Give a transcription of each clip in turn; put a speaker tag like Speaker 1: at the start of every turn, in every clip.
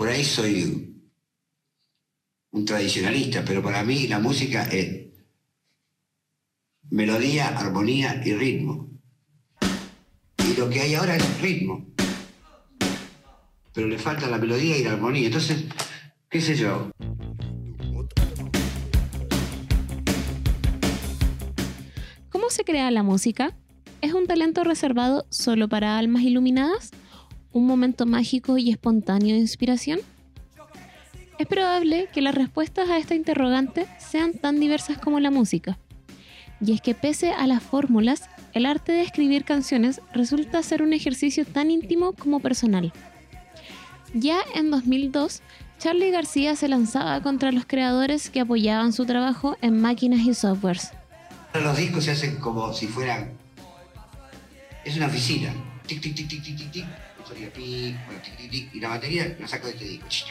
Speaker 1: por ahí soy un tradicionalista, pero para mí la música es melodía, armonía y ritmo. Y lo que hay ahora es ritmo. Pero le falta la melodía y la armonía. Entonces, qué sé yo.
Speaker 2: ¿Cómo se crea la música? ¿Es un talento reservado solo para almas iluminadas? ¿Un momento mágico y espontáneo de inspiración? Es probable que las respuestas a esta interrogante sean tan diversas como la música. Y es que pese a las fórmulas, el arte de escribir canciones resulta ser un ejercicio tan íntimo como personal. Ya en 2002, Charlie García se lanzaba contra los creadores que apoyaban su trabajo en máquinas y softwares.
Speaker 1: Los discos se hacen como si fueran... Es una oficina. Tic, tic, tic, tic, tic, tic, Y la batería la saco de este disco.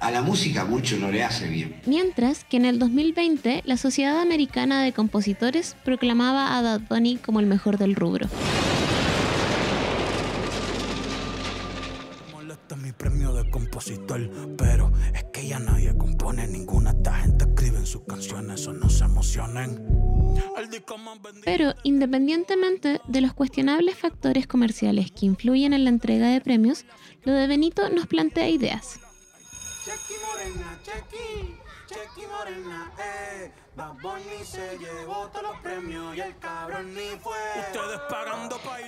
Speaker 1: A la música mucho no le hace bien.
Speaker 2: Mientras que en el 2020 la Sociedad Americana de Compositores proclamaba a Bad Bunny como el mejor del rubro.
Speaker 3: mi premio de compositor, pero es que ya nadie compone ninguna. Esta gente escribe en sus canciones o no se emocionen.
Speaker 2: Pero independientemente de los cuestionables factores comerciales que influyen en la entrega de premios, lo de Benito nos plantea ideas.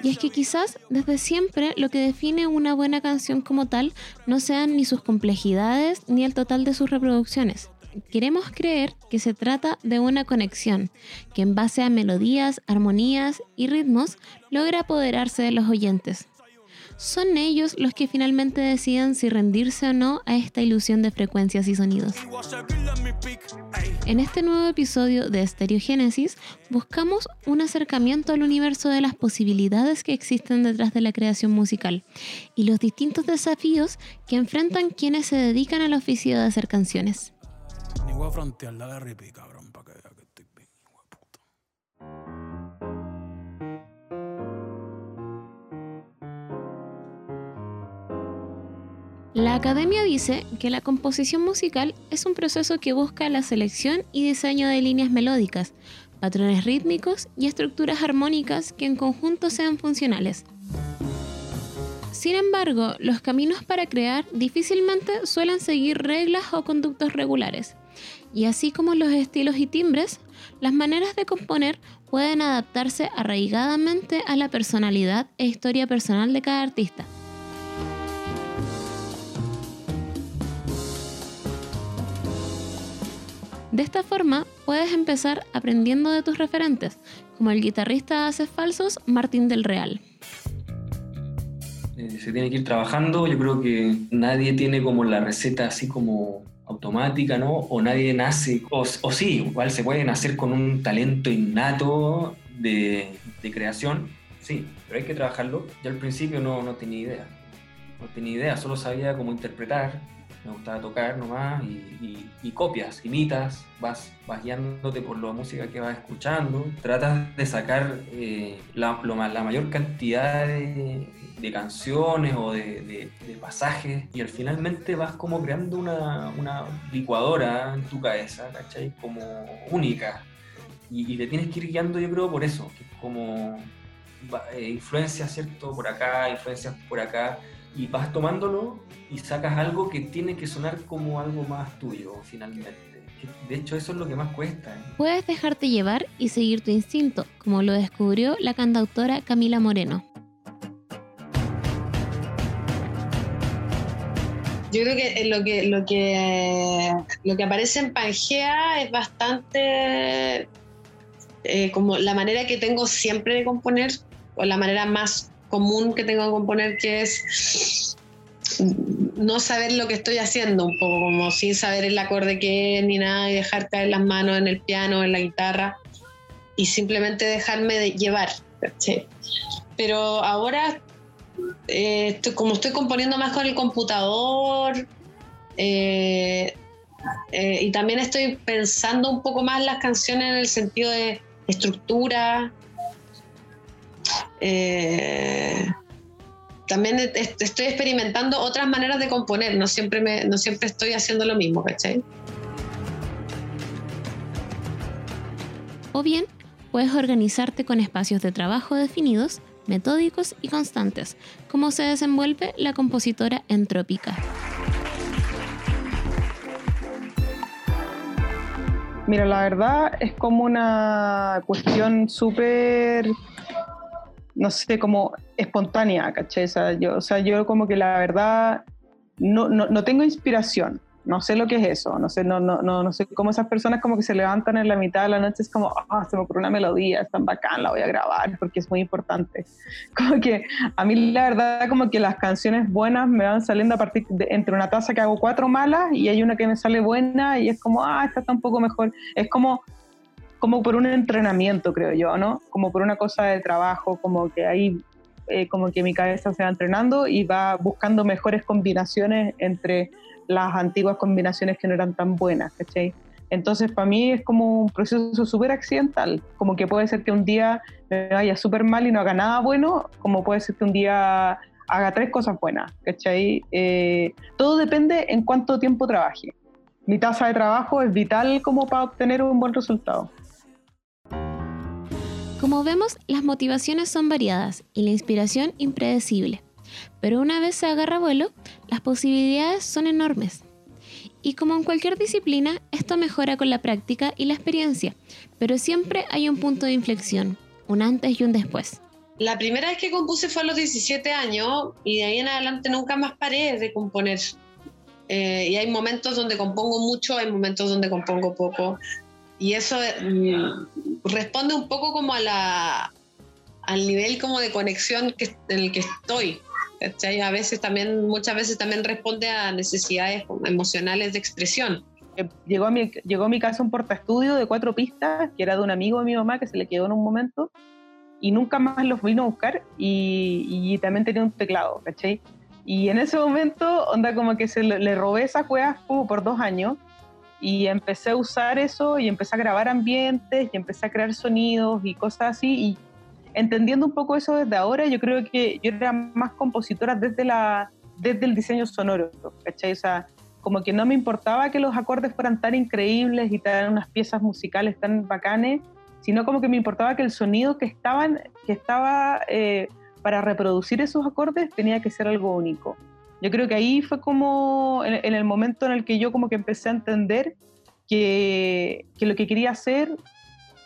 Speaker 2: Y es que quizás desde siempre lo que define una buena canción como tal no sean ni sus complejidades ni el total de sus reproducciones. Queremos creer que se trata de una conexión que en base a melodías, armonías y ritmos logra apoderarse de los oyentes, son ellos los que finalmente deciden si rendirse o no a esta ilusión de frecuencias y sonidos. En este nuevo episodio de Estereogénesis buscamos un acercamiento al universo de las posibilidades que existen detrás de la creación musical y los distintos desafíos que enfrentan quienes se dedican al oficio de hacer canciones. Academia dice que la composición musical es un proceso que busca la selección y diseño de líneas melódicas, patrones rítmicos y estructuras armónicas que en conjunto sean funcionales. Sin embargo, los caminos para crear difícilmente suelen seguir reglas o conductos regulares, y así como los estilos y timbres, las maneras de componer pueden adaptarse arraigadamente a la personalidad e historia personal de cada artista. De esta forma, puedes empezar aprendiendo de tus referentes, como el guitarrista hace falsos Martín del Real.
Speaker 4: Eh, se tiene que ir trabajando, yo creo que nadie tiene como la receta así como automática, ¿no? O nadie nace, o, sí, igual se puede nacer con un talento innato de, creación, sí, pero hay que trabajarlo. Yo al principio no, no tenía idea, no tenía idea, solo sabía cómo interpretar, me gustaba tocar nomás y, copias, imitas, vas, vas guiándote por la música que vas escuchando, tratas de sacar eh, la, la, mayor cantidad de, canciones o de, pasajes y al finalmente vas como creando una, licuadora en tu cabeza, ¿cachai? Como única. Y, te tienes que ir guiando yo creo por eso, que como eh, influencias, ¿cierto? Por acá, influencias por acá y vas tomándolo y sacas algo que tiene que sonar como algo más tuyo finalmente. De hecho, eso es lo que más cuesta. ¿eh?
Speaker 2: Puedes dejarte llevar y seguir tu instinto, como lo descubrió la cantautora Camila Moreno.
Speaker 5: Yo creo que lo que lo que lo que aparece en Pangea es bastante eh, como la manera que tengo siempre de componer o la manera más común que tengo que componer, que es no saber lo que estoy haciendo, un poco como sin saber el acorde que es ni nada, y dejar caer las manos en el piano, en la guitarra, y simplemente dejarme de llevar. Pero ahora, eh, como estoy componiendo más con el computador, eh, eh, y también estoy pensando un poco más las canciones en el sentido de estructura, también e- est- estoy experimentando otras maneras de componer, no siempre, me, no siempre estoy haciendo lo mismo, ¿cachai?
Speaker 2: O bien, puedes organizarte con espacios de trabajo definidos, metódicos y constantes, como se desenvuelve la compositora entrópica.
Speaker 6: Mira, la verdad es como una cuestión súper, no sé, como espontánea, ¿cachai? O sea, yo, o sea, yo como que la verdad no, no, no tengo inspiración, no sé lo que es eso, no sé, no, no, no, no sé cómo esas personas como que se levantan en la mitad de la noche, es como, ah, se me ocurrió una melodía, es tan bacán, la voy a grabar porque es muy importante. Como que a mí la verdad como que las canciones buenas me van saliendo a partir de entre una taza que hago cuatro malas y hay una que me sale buena y es como, ah, esta está un poco mejor. Es como, como por un entrenamiento, creo yo, ¿no? Como por una cosa de trabajo, como que ahí, eh, como que mi cabeza se va entrenando y va buscando mejores combinaciones entre las antiguas combinaciones que no eran tan buenas, ¿cachai? Entonces, para mí es como un proceso súper accidental, como que puede ser que un día me vaya súper mal y no haga nada bueno, como puede ser que un día haga tres cosas buenas, ¿cachai? Eh, todo depende en cuánto tiempo trabaje. Mi tasa de trabajo es vital como para obtener un buen resultado.
Speaker 2: Como vemos, las motivaciones son variadas y la inspiración impredecible. Pero una vez se agarra vuelo, las posibilidades son enormes. Y como en cualquier disciplina, esto mejora con la práctica y la experiencia, pero siempre hay un punto de inflexión, un antes y un después.
Speaker 5: La primera vez que compuse fue a los 17 años y de ahí en adelante nunca más paré de componer. Eh, y hay momentos donde compongo mucho, hay momentos donde compongo poco. Y eso mm, responde un poco como a la, al nivel como de conexión que, en el que estoy. ¿cachai? A veces también, muchas veces también responde a necesidades emocionales de expresión.
Speaker 6: Eh, Llegó a, mi, llegó a mi casa un portaestudio de cuatro pistas, que era de un amigo de mi mamá que se le quedó en un momento, y nunca más los vino a buscar, y, y también tenía un teclado, ¿cachai? Y en ese momento, onda como que se le, le robé esa cueva como por dos años, y empecé a usar eso, y empecé a grabar ambientes, y empecé a crear sonidos y cosas así, y entendiendo un poco eso desde ahora, yo creo que yo era más compositora desde, la, desde el diseño sonoro, ¿cachai? O sea, como que no me importaba que los acordes fueran tan increíbles y tan unas piezas musicales tan bacanes, sino como que me importaba que el sonido que, estaban, que estaba eh, para reproducir esos acordes tenía que ser algo único. Yo creo que ahí fue como en, en el momento en el que yo como que empecé a entender que, que lo que quería hacer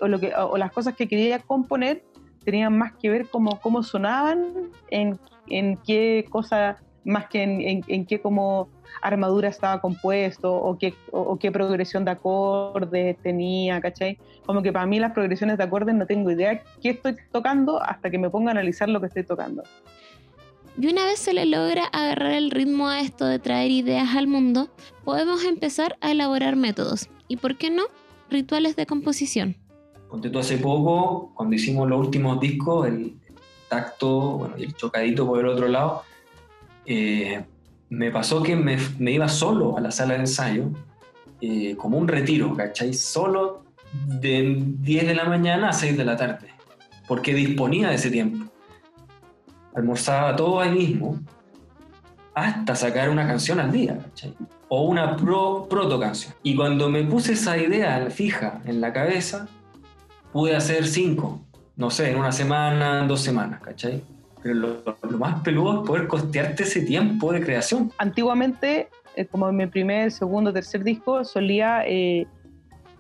Speaker 6: o, lo que, o las cosas que quería componer tenían más que ver como cómo sonaban, en, en qué cosa, más que en, en, en qué como armadura estaba compuesto o qué, o, o qué progresión de acordes tenía, ¿cachai? Como que para mí las progresiones de acordes no tengo idea qué estoy tocando hasta que me ponga a analizar lo que estoy tocando.
Speaker 2: Y una vez se le logra agarrar el ritmo a esto de traer ideas al mundo, podemos empezar a elaborar métodos y, ¿por qué no?, rituales de composición.
Speaker 4: Ponte tú hace poco, cuando hicimos los últimos discos, el tacto bueno, y el chocadito por el otro lado, eh, me pasó que me, me, iba solo a la sala de ensayo, eh, como un retiro, ¿cachai? Solo de 10 de la mañana a 6 de la tarde, porque disponía de ese tiempo. Almorzaba todo ahí mismo, hasta sacar una canción al día, ¿cachai? O una pro, proto canción. Y cuando me puse esa idea fija en la cabeza, pude hacer cinco, no sé, en una semana, en dos semanas, ¿cachai? Pero lo, lo, más peludo es poder costearte ese tiempo de creación.
Speaker 6: Antiguamente, eh, como en mi primer, segundo, tercer disco, solía eh,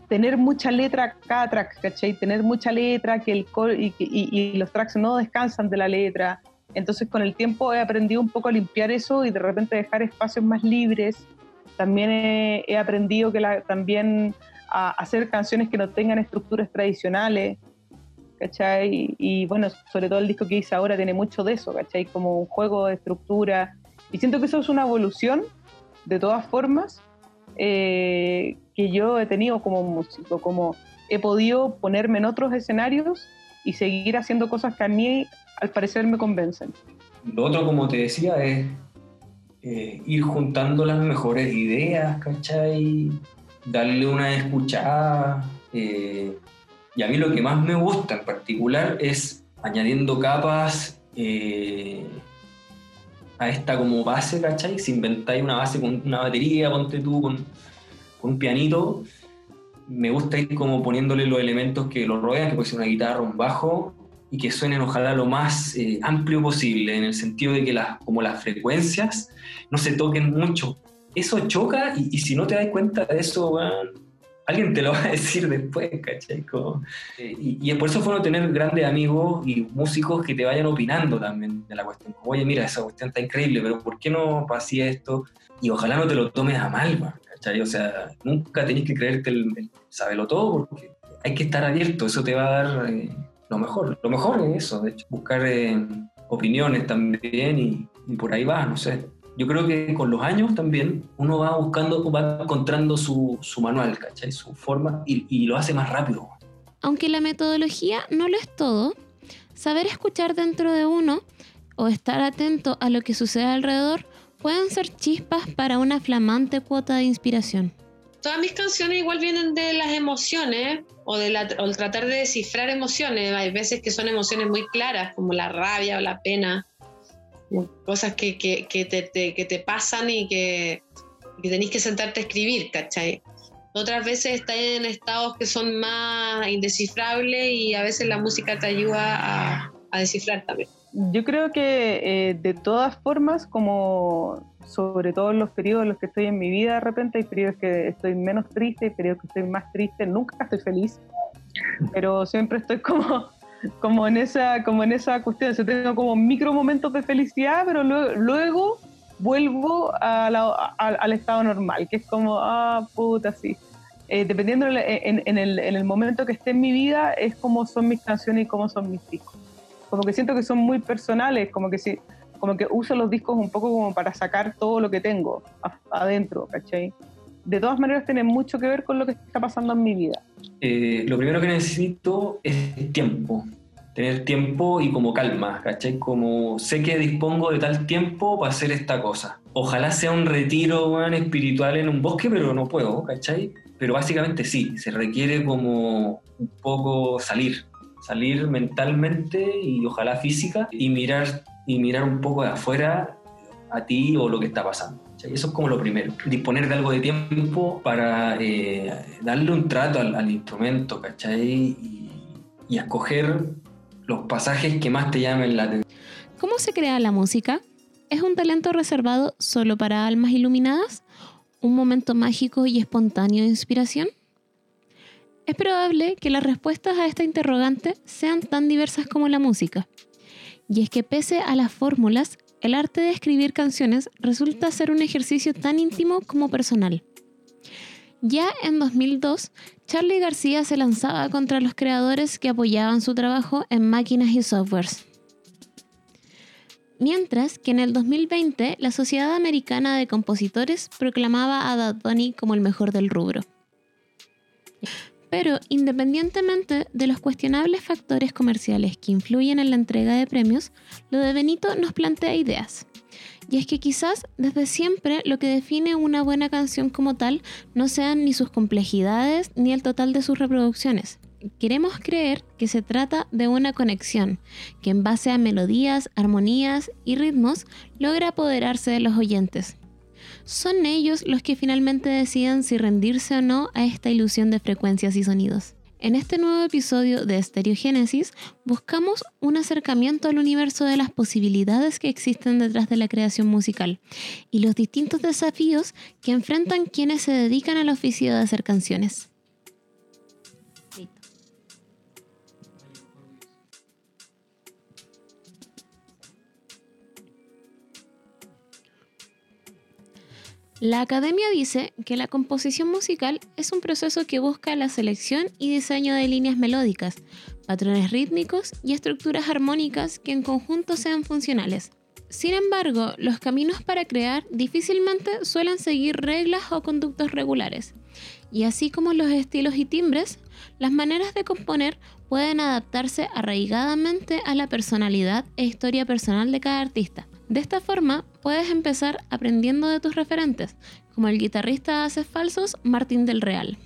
Speaker 6: tener mucha letra cada track, ¿cachai? Tener mucha letra, que el y, y, y, los tracks no descansan de la letra. Entonces, con el tiempo he aprendido un poco a limpiar eso y de repente dejar espacios más libres. También he, he aprendido que la, también a hacer canciones que no tengan estructuras tradicionales, ¿cachai? Y, y, bueno, sobre todo el disco que hice ahora tiene mucho de eso, ¿cachai? Como un juego de estructura. Y siento que eso es una evolución, de todas formas, eh, que yo he tenido como músico, como he podido ponerme en otros escenarios y seguir haciendo cosas que a mí al parecer me convencen.
Speaker 4: Lo otro, como te decía, es eh, ir juntando las mejores ideas, ¿cachai? darle una escuchada. Eh, y a mí lo que más me gusta en particular es añadiendo capas, eh, a esta como base, ¿cachai? Si inventáis una base con una batería, ponte tú, con, con un pianito, me gusta ir como poniéndole los elementos que lo rodean, que puede ser una guitarra, un bajo, y que suenen ojalá lo más eh, amplio posible, en el sentido de que las, como las frecuencias no se toquen mucho. Eso choca y, y si no te das cuenta de eso, alguien te lo va a decir después, ¿cachai? Eh, y, y por eso fue bueno tener grandes amigos y músicos que te vayan opinando también de la cuestión. Oye, mira, esa cuestión está increíble, pero ¿por qué no pasé esto? Y ojalá no te lo tomes a mal, weón, ¿cachai? O sea, nunca tenés que creerte el, el sabelo todo, porque hay que estar abierto, eso te va a dar eh, lo mejor. Lo mejor es eso, de hecho, buscar eh, opiniones también y, y por ahí va, no sé yo creo que con los años también uno va buscando, va encontrando su, su manual, ¿cachai? Su forma y, y, lo hace más rápido.
Speaker 2: Aunque la metodología no lo es todo, saber escuchar dentro de uno o estar atento a lo que sucede alrededor pueden ser chispas para una flamante cuota de inspiración.
Speaker 5: Todas mis canciones igual vienen de las emociones o de la, o el tratar de descifrar emociones. Hay veces que son emociones muy claras, como la rabia o la pena cosas que, que, te, te, que, te, pasan y que, que tenés que sentarte a escribir, ¿cachai? Otras veces estás en estados que son más indescifrables y a veces la música te ayuda a, a descifrar también.
Speaker 6: Yo creo que eh, de todas formas, como sobre todo en los periodos en los que estoy en mi vida, de repente hay periodos que estoy menos triste, hay periodos que estoy más triste, nunca estoy feliz, pero siempre estoy como como en esa, como en esa cuestión. Yo tengo como micro momentos de felicidad, pero luego, vuelvo a la, a, al estado normal, que es como, ah, puta, sí. Eh, dependiendo en, en, el, en, el, momento que esté en mi vida, es como son mis canciones y cómo son mis discos. Como que siento que son muy personales, como que, si, como que uso los discos un poco como para sacar todo lo que tengo adentro, ¿cachai? De todas maneras, tiene mucho que ver con lo que está pasando en mi vida.
Speaker 4: Eh, lo primero que necesito es tiempo. Tener tiempo y como calma, ¿cachai? Como sé que dispongo de tal tiempo para hacer esta cosa. Ojalá sea un retiro bueno, espiritual en un bosque, pero no puedo, ¿cachai? Pero básicamente sí, se requiere como un poco salir, salir mentalmente y ojalá física y mirar, y mirar un poco de afuera a ti o lo que está pasando. Eso es como lo primero. Disponer de algo de tiempo para eh, darle un trato al, instrumento, ¿cachai? Y, y, escoger los pasajes que más te llamen la atención.
Speaker 2: ¿Cómo se crea la música? ¿Es un talento reservado solo para almas iluminadas? ¿Un momento mágico y espontáneo de inspiración? Es probable que las respuestas a esta interrogante sean tan diversas como la música. Y es que pese a las fórmulas, el arte de escribir canciones resulta ser un ejercicio tan íntimo como personal. Ya en 2002, Charlie García se lanzaba contra los creadores que apoyaban su trabajo en máquinas y softwares. Mientras que en el 2020 la Sociedad Americana de Compositores proclamaba a Bad Bunny como el mejor del rubro. Pero independientemente de los cuestionables factores comerciales que influyen en la entrega de premios, lo de Benito nos plantea ideas. Y es que quizás desde siempre lo que define una buena canción como tal no sean ni sus complejidades ni el total de sus reproducciones. Queremos creer que se trata de una conexión que en base a melodías, armonías y ritmos logra apoderarse de los oyentes son ellos los que finalmente deciden si rendirse o no a esta ilusión de frecuencias y sonidos. En este nuevo episodio de Estereogénesis buscamos un acercamiento al universo de las posibilidades que existen detrás de la creación musical y los distintos desafíos que enfrentan quienes se dedican al oficio de hacer canciones. La academia dice que la composición musical es un proceso que busca la selección y diseño de líneas melódicas, patrones rítmicos y estructuras armónicas que en conjunto sean funcionales. Sin embargo, los caminos para crear difícilmente suelen seguir reglas o conductos regulares, y así como los estilos y timbres, las maneras de componer pueden adaptarse arraigadamente a la personalidad e historia personal de cada artista. De esta forma, puedes empezar aprendiendo de tus referentes, como el guitarrista de Haces Falsos, Martín del Real.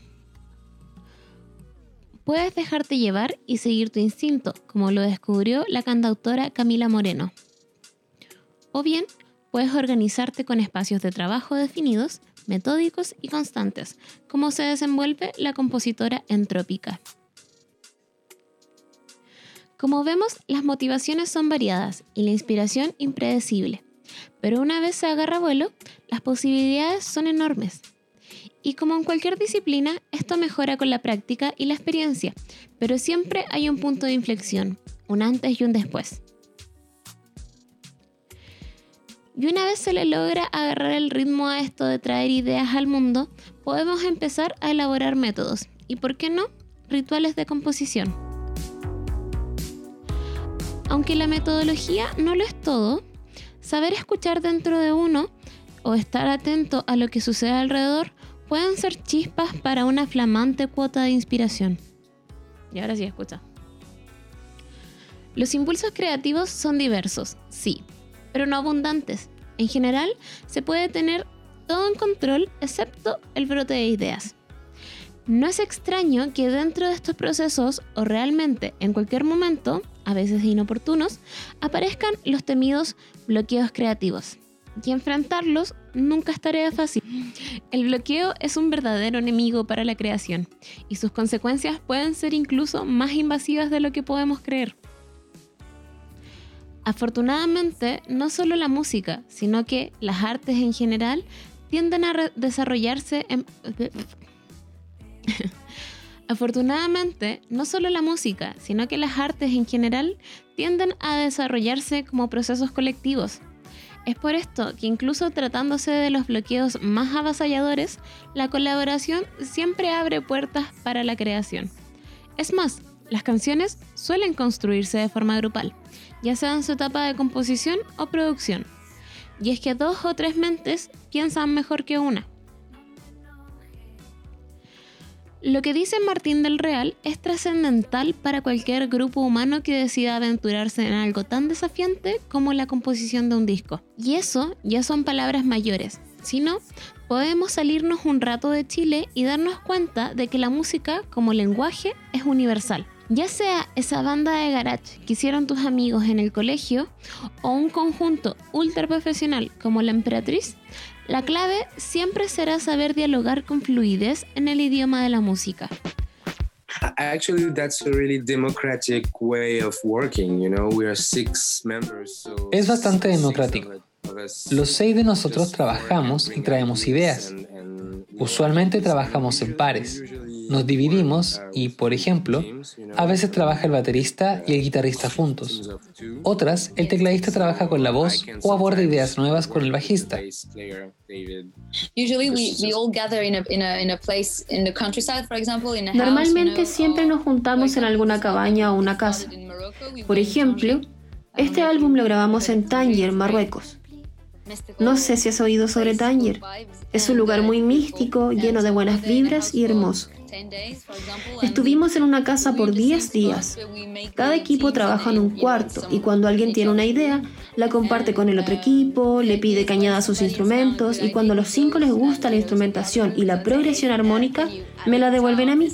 Speaker 2: Puedes dejarte llevar y seguir tu instinto, como lo descubrió la cantautora Camila Moreno. O bien, puedes organizarte con espacios de trabajo definidos, metódicos y constantes, como se desenvuelve la compositora entrópica. Como vemos, las motivaciones son variadas y la inspiración impredecible, pero una vez se agarra vuelo, las posibilidades son enormes. Y como en cualquier disciplina, esto mejora con la práctica y la experiencia, pero siempre hay un punto de inflexión, un antes y un después. Y una vez se le logra agarrar el ritmo a esto de traer ideas al mundo, podemos empezar a elaborar métodos y, ¿por qué no?, rituales de composición. Aunque la metodología no lo es todo, saber escuchar dentro de uno o estar atento a lo que sucede alrededor pueden ser chispas para una flamante cuota de inspiración. Y ahora sí, escucha. Los impulsos creativos son diversos, sí, pero no abundantes. En general, se puede tener todo en control excepto el brote de ideas. No es extraño que dentro de estos procesos, o realmente en cualquier momento, a veces inoportunos, aparezcan los temidos bloqueos creativos. Y enfrentarlos nunca es tarea fácil. El bloqueo es un verdadero enemigo para la creación, y sus consecuencias pueden ser incluso más invasivas de lo que podemos creer. Afortunadamente, no solo la música, sino que las artes en general tienden a desarrollarse en... Afortunadamente, no solo la música, sino que las artes en general tienden a desarrollarse como procesos colectivos. Es por esto que incluso tratándose de los bloqueos más avasalladores, la colaboración siempre abre puertas para la creación. Es más, las canciones suelen construirse de forma grupal, ya sea en su etapa de composición o producción. Y es que dos o tres mentes piensan mejor que una. Lo que dice Martín del Real es trascendental para cualquier grupo humano que decida aventurarse en algo tan desafiante como la composición de un disco. Y eso ya son palabras mayores. Si no, podemos salirnos un rato de Chile y darnos cuenta de que la música como lenguaje es universal. Ya sea esa banda de garage que hicieron tus amigos en el colegio o un conjunto ultra profesional como la Emperatriz, la clave siempre será saber dialogar con fluidez en el idioma de la música.
Speaker 7: Es bastante democrático. Los seis de nosotros trabajamos y traemos ideas. Usualmente trabajamos en pares. Nos dividimos y, por ejemplo, a veces trabaja el baterista y el guitarrista juntos. Otras, el tecladista trabaja con la voz o aborda ideas nuevas con el bajista.
Speaker 8: Normalmente siempre nos juntamos en alguna cabaña o una casa. Por ejemplo, este álbum lo grabamos en Tánger, Marruecos. No sé si has oído sobre Tánger. Es un lugar muy místico, lleno de buenas vibras y hermoso. Estuvimos en una casa por 10 días. Cada equipo trabaja en un cuarto y cuando alguien tiene una idea, la comparte con el otro equipo, le pide que añada sus instrumentos y cuando a los cinco les gusta la instrumentación y la progresión armónica, me la devuelven a mí.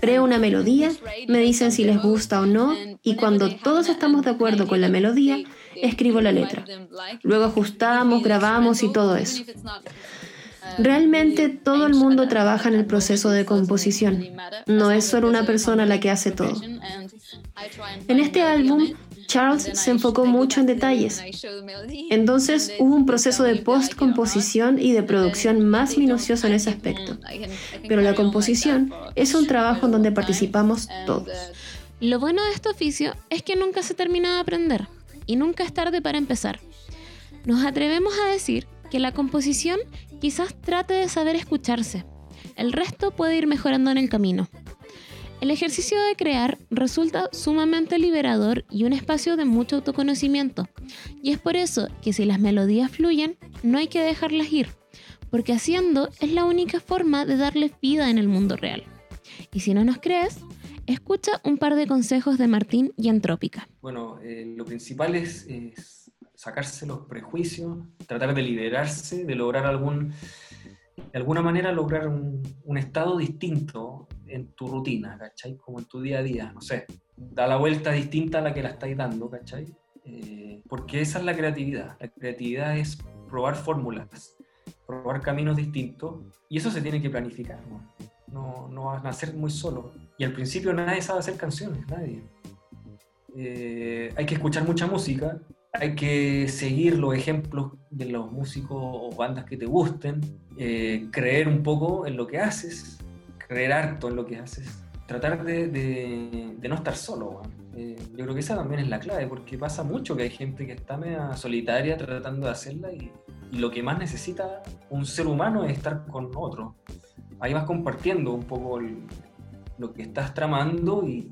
Speaker 8: Creo una melodía, me dicen si les gusta o no y cuando todos estamos de acuerdo con la melodía, escribo la letra. Luego ajustamos, grabamos y todo eso. Realmente todo el mundo trabaja en el proceso de composición. No es solo una persona la que hace todo. En este álbum, Charles se enfocó mucho en detalles. Entonces hubo un proceso de post-composición y de producción más minucioso en ese aspecto. Pero la composición es un trabajo en donde participamos todos.
Speaker 2: Lo bueno de este oficio es que nunca se termina de aprender y nunca es tarde para empezar. Nos atrevemos a decir que la composición quizás trate de saber escucharse. El resto puede ir mejorando en el camino. El ejercicio de crear resulta sumamente liberador y un espacio de mucho autoconocimiento. Y es por eso que si las melodías fluyen, no hay que dejarlas ir, porque haciendo es la única forma de darles vida en el mundo real. Y si no nos crees, escucha un par de consejos de Martín y Antrópica.
Speaker 4: Bueno, eh, lo principal es sacarse los prejuicios, tratar de liberarse, de lograr algún, de alguna manera lograr un, estado distinto en tu rutina, ¿cachai? Como en tu día a día, no sé, da la vuelta distinta a la que la estáis dando, ¿cachai? Eh, porque esa es la creatividad. La creatividad es probar fórmulas, probar caminos distintos, y eso se tiene que planificar. No, no, va a nacer muy solo. Y al principio nadie sabe hacer canciones, nadie. Eh, hay que escuchar mucha música, hay que seguir los ejemplos de los músicos o bandas que te gusten, eh, creer un poco en lo que haces, creer harto en lo que haces, tratar de, de, no estar solo. Eh, yo creo que esa también es la clave, porque pasa mucho que hay gente que está media solitaria tratando de hacerla y, y lo que más necesita un ser humano es estar con otro. Ahí vas compartiendo un poco lo que estás tramando y,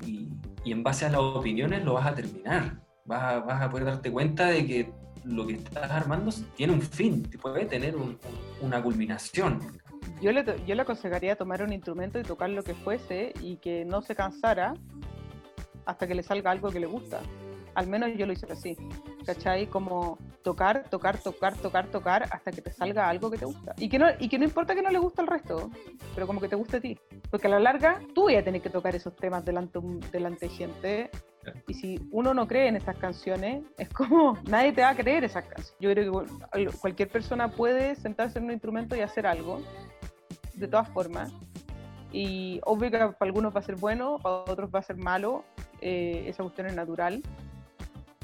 Speaker 4: y, en base a las opiniones lo vas a terminar vas a, poder darte cuenta de que lo que estás armando tiene un fin, puede tener una culminación.
Speaker 6: Yo le, yo le aconsejaría tomar un instrumento y tocar lo que fuese y que no se cansara hasta que le salga algo que le gusta. Al menos yo lo hice así, ¿cachai? Como tocar, tocar, tocar, tocar, tocar hasta que te salga algo que te gusta. Y que no, y que no importa que no le guste al resto, pero como que te guste a ti. Porque a la larga tú voy a que tocar esos temas delante, delante de gente y si uno no cree en estas canciones, es como nadie te va a creer esas canciones. Yo creo que cualquier persona puede sentarse en un instrumento y hacer algo, de todas formas. Y obvio que para algunos va a ser bueno, para otros va a ser malo, eh, esa cuestión es natural,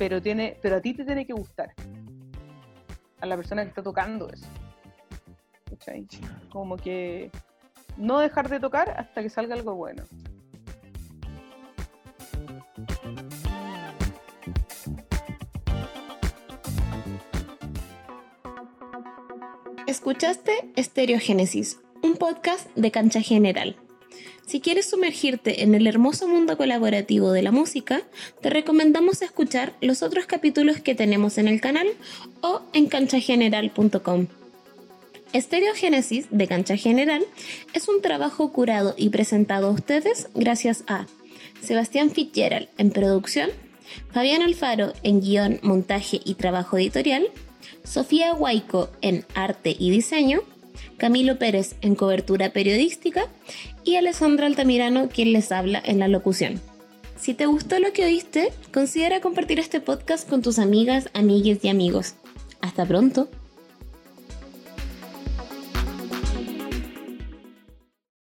Speaker 6: pero, tiene, pero a ti te tiene que gustar, a la persona que está tocando eso. Como que no dejar de tocar hasta que salga algo bueno.
Speaker 2: Escuchaste Estereogénesis, un podcast de cancha general. Si quieres sumergirte en el hermoso mundo colaborativo de la música, te recomendamos escuchar los otros capítulos que tenemos en el canal o en canchageneral.com. Estereogénesis de Cancha General es un trabajo curado y presentado a ustedes gracias a Sebastián Fitzgerald en producción, Fabián Alfaro en guion, montaje y trabajo editorial, Sofía Guaico en arte y diseño, Camilo Pérez en cobertura periodística y Alessandra Altamirano quien les habla en la locución. Si te gustó lo que oíste, considera compartir este podcast con tus amigas, amigues y amigos. Hasta pronto.